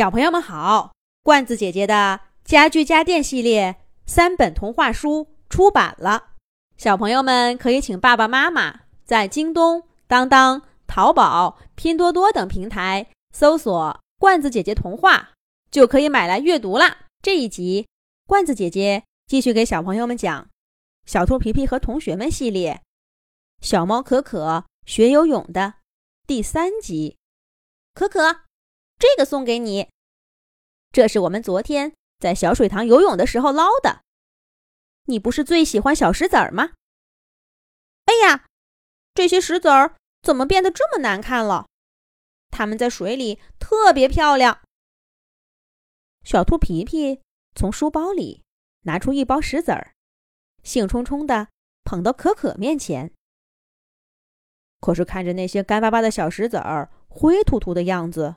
小朋友们好，罐子姐姐的家具家电系列三本童话书出版了，小朋友们可以请爸爸妈妈在京东、当当、淘宝、拼多多等平台搜索“罐子姐姐童话”，就可以买来阅读啦。这一集，罐子姐姐继续给小朋友们讲《小兔皮皮和同学们》系列《小猫可可学游泳》的第三集。可可，这个送给你。这是我们昨天在小水塘游泳的时候捞的。你不是最喜欢小石子儿吗？哎呀，这些石子儿怎么变得这么难看了？它们在水里特别漂亮。小兔皮皮从书包里拿出一包石子儿，兴冲冲地捧到可可面前。可是看着那些干巴巴的小石子儿灰秃秃的样子，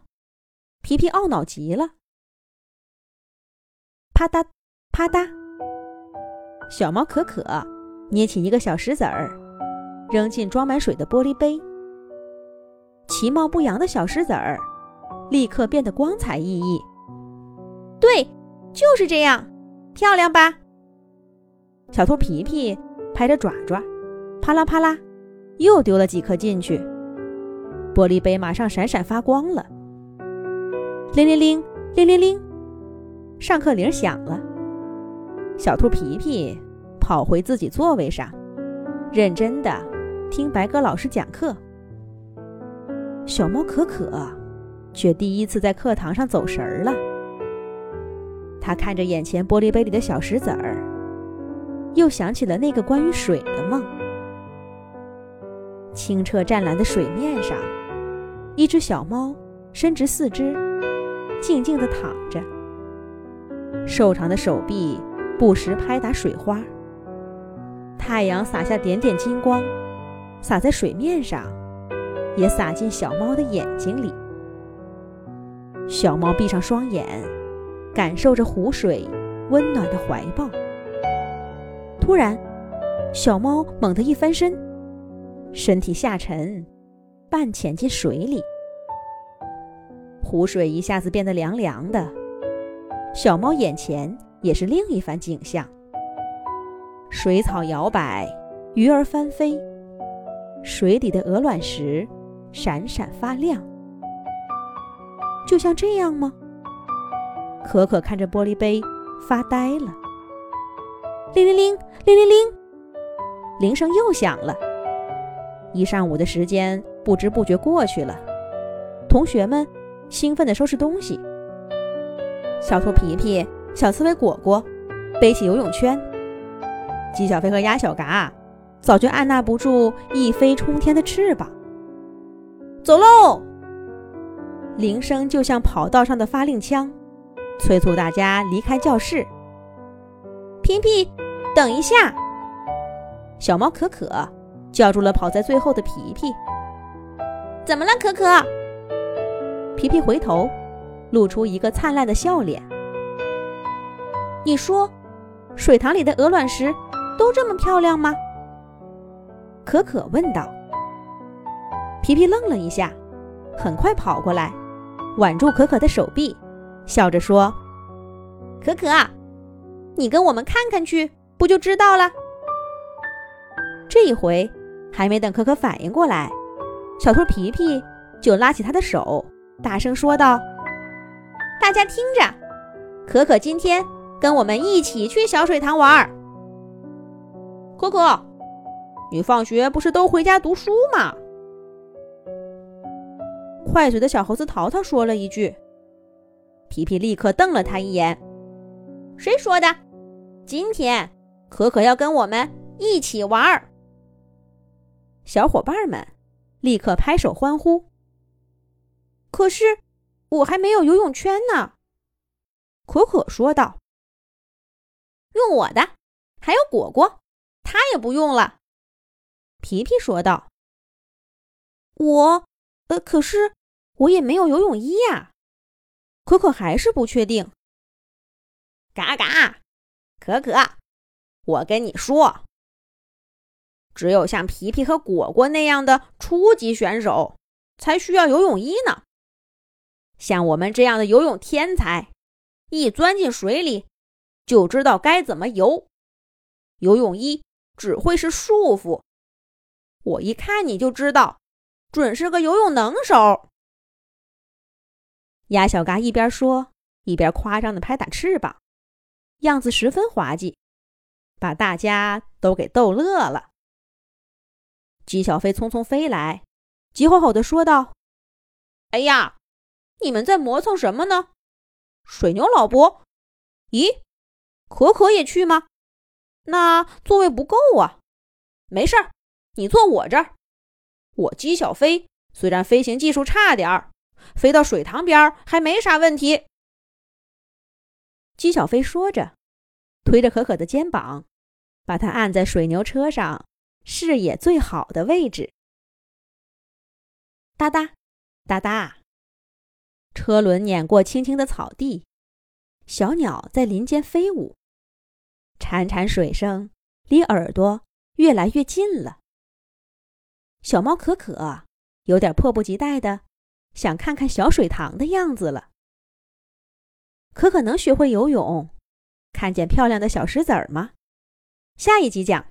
皮皮懊恼极了。啪嗒，啪嗒。小猫可可捏起一个小石子儿，扔进装满水的玻璃杯。其貌不扬的小石子儿立刻变得光彩熠熠。对，就是这样，漂亮吧？小兔皮皮拍着爪爪，啪啦啪啦，又丢了几颗进去。玻璃杯马上闪闪发光了。铃铃铃，铃铃铃。上课铃响了，小兔皮皮跑回自己座位上，认真的听白鸽老师讲课。小猫可可却第一次在课堂上走神儿了。他看着眼前玻璃杯里的小石子儿，又想起了那个关于水的梦。清澈湛蓝的水面上，一只小猫伸直四肢，静静地躺着。瘦长的手臂不时拍打水花，太阳洒下点点金光，洒在水面上，也洒进小猫的眼睛里。小猫闭上双眼，感受着湖水温暖的怀抱。突然，小猫猛地一翻身，身体下沉，半潜进水里。湖水一下子变得凉凉的。小猫眼前也是另一番景象：水草摇摆，鱼儿翻飞，水底的鹅卵石闪闪发亮。就像这样吗？可可看着玻璃杯发呆了。铃铃铃，铃铃铃，铃声又响了。一上午的时间不知不觉过去了，同学们兴奋地收拾东西。小兔皮皮、小刺猬果果背起游泳圈，鸡小飞和鸭小嘎早就按捺不住一飞冲天的翅膀。走喽！铃声就像跑道上的发令枪，催促大家离开教室。皮皮，等一下！小猫可可叫住了跑在最后的皮皮。怎么了，可可？皮皮回头。露出一个灿烂的笑脸。你说，水塘里的鹅卵石都这么漂亮吗？可可问道。皮皮愣了一下，很快跑过来，挽住可可的手臂，笑着说：“可可，你跟我们看看去，不就知道了？”这一回，还没等可可反应过来，小兔皮皮就拉起他的手，大声说道。大家听着，可可今天跟我们一起去小水塘玩。可可，你放学不是都回家读书吗？快嘴的小猴子淘淘说了一句。皮皮立刻瞪了他一眼：“谁说的？今天可可要跟我们一起玩儿。”小伙伴们立刻拍手欢呼。可是。我还没有游泳圈呢，可可说道。用我的，还有果果，他也不用了。皮皮说道。我，呃，可是我也没有游泳衣呀。可可还是不确定。嘎嘎，可可，我跟你说，只有像皮皮和果果那样的初级选手，才需要游泳衣呢。像我们这样的游泳天才，一钻进水里就知道该怎么游，游泳衣只会是束缚。我一看你就知道，准是个游泳能手。鸭小嘎一边说，一边夸张的拍打翅膀，样子十分滑稽，把大家都给逗乐了。姬小飞匆匆飞来，急吼吼的说道：“哎呀，你们在磨蹭什么呢？水牛老伯，咦，可可也去吗？那座位不够啊。没事儿，你坐我这儿。我姬小飞虽然飞行技术差点儿，飞到水塘边还没啥问题。”姬小飞说着，推着可可的肩膀，把他按在水牛车上。视野最好的位置，哒哒哒哒，车轮碾过青青的草地，小鸟在林间飞舞，潺潺水声离耳朵越来越近了。小猫可可有点迫不及待的想看看小水塘的样子了。可可能学会游泳，看见漂亮的小石子儿吗？下一集讲。